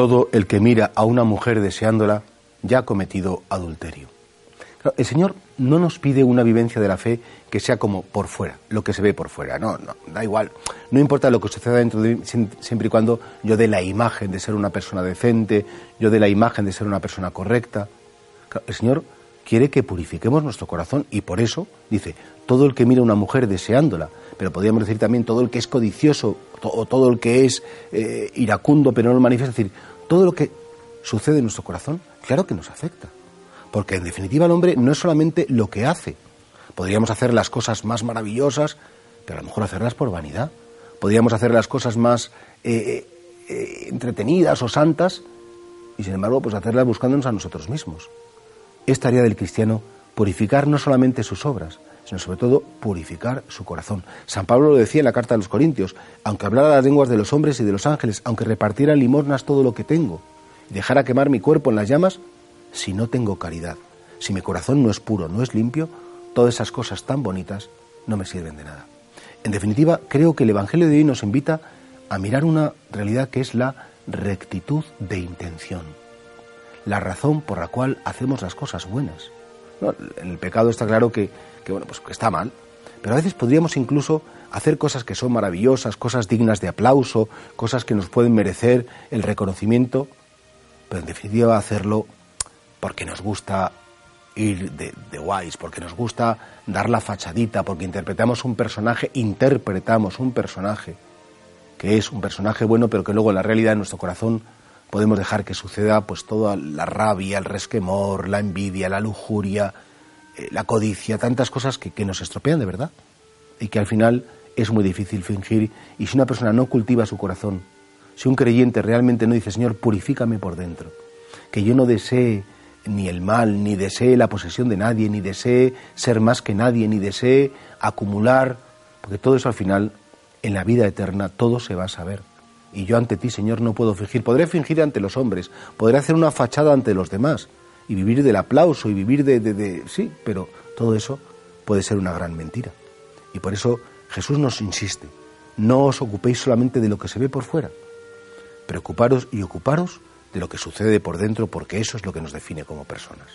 todo el que mira a una mujer deseándola ya ha cometido adulterio. el Señor no nos pide una vivencia de la fe que sea como por fuera, lo que se ve por fuera. No, no, da igual. No importa lo que suceda dentro de mí, siempre y cuando yo dé la imagen de ser una persona decente, yo dé la imagen de ser una persona correcta. el Señor quiere que purifiquemos nuestro corazón y por eso dice, todo el que mira a una mujer deseándola, pero podríamos decir también todo el que es codicioso o todo el que es eh, iracundo pero no lo manifiesta, todo lo que sucede en nuestro corazón, claro que nos afecta. Porque en definitiva el hombre no es solamente lo que hace. Podríamos hacer las cosas más maravillosas, pero a lo mejor hacerlas por vanidad. Podríamos hacer las cosas más eh, eh, entretenidas o santas y sin embargo pues hacerlas buscándonos a nosotros mismos. Es tarea del cristiano purificar no solamente sus obras, sino sobre todo purificar su corazón. San Pablo lo decía en la carta a los Corintios, aunque hablara las lenguas de los hombres y de los ángeles, aunque repartiera limosnas todo lo que tengo, y dejara quemar mi cuerpo en las llamas, si no tengo caridad, si mi corazón no es puro, no es limpio, todas esas cosas tan bonitas no me sirven de nada. En definitiva, creo que el Evangelio de hoy nos invita a mirar una realidad que es la rectitud de intención, la razón por la cual hacemos las cosas buenas. En el pecado está claro que, bueno, pues que está mal, pero a veces podríamos incluso hacer cosas que son maravillosas, cosas dignas de aplauso, cosas que nos pueden merecer el reconocimiento, pero en definitiva hacerlo porque nos gusta ir de, de, guays, porque nos gusta dar la fachadita, porque interpretamos un personaje, interpretamos un personaje que es un personaje bueno, pero que luego en la realidad en nuestro corazón podemos dejar que suceda pues toda la rabia, el resquemor, la envidia, la lujuria, eh, la codicia, tantas cosas que, que nos estropean de verdad y que al final es muy difícil fingir y si una persona no cultiva su corazón, si un creyente realmente no dice, Señor, purifícame por dentro, que yo no desee ni el mal, ni desee la posesión de nadie, ni desee ser más que nadie, ni desee acumular, porque todo eso al final, en la vida eterna, todo se va a saber. Y yo ante ti, Señor, no puedo fingir. Podré fingir ante los hombres, podré hacer una fachada ante los demás, y vivir del aplauso, y vivir de, de, de... Sí, pero todo eso puede ser una gran mentira. Y por eso Jesús nos insiste, no os ocupéis solamente de lo que se ve por fuera, preocuparos y ocuparos de lo que sucede por dentro, porque eso es lo que nos define como personas.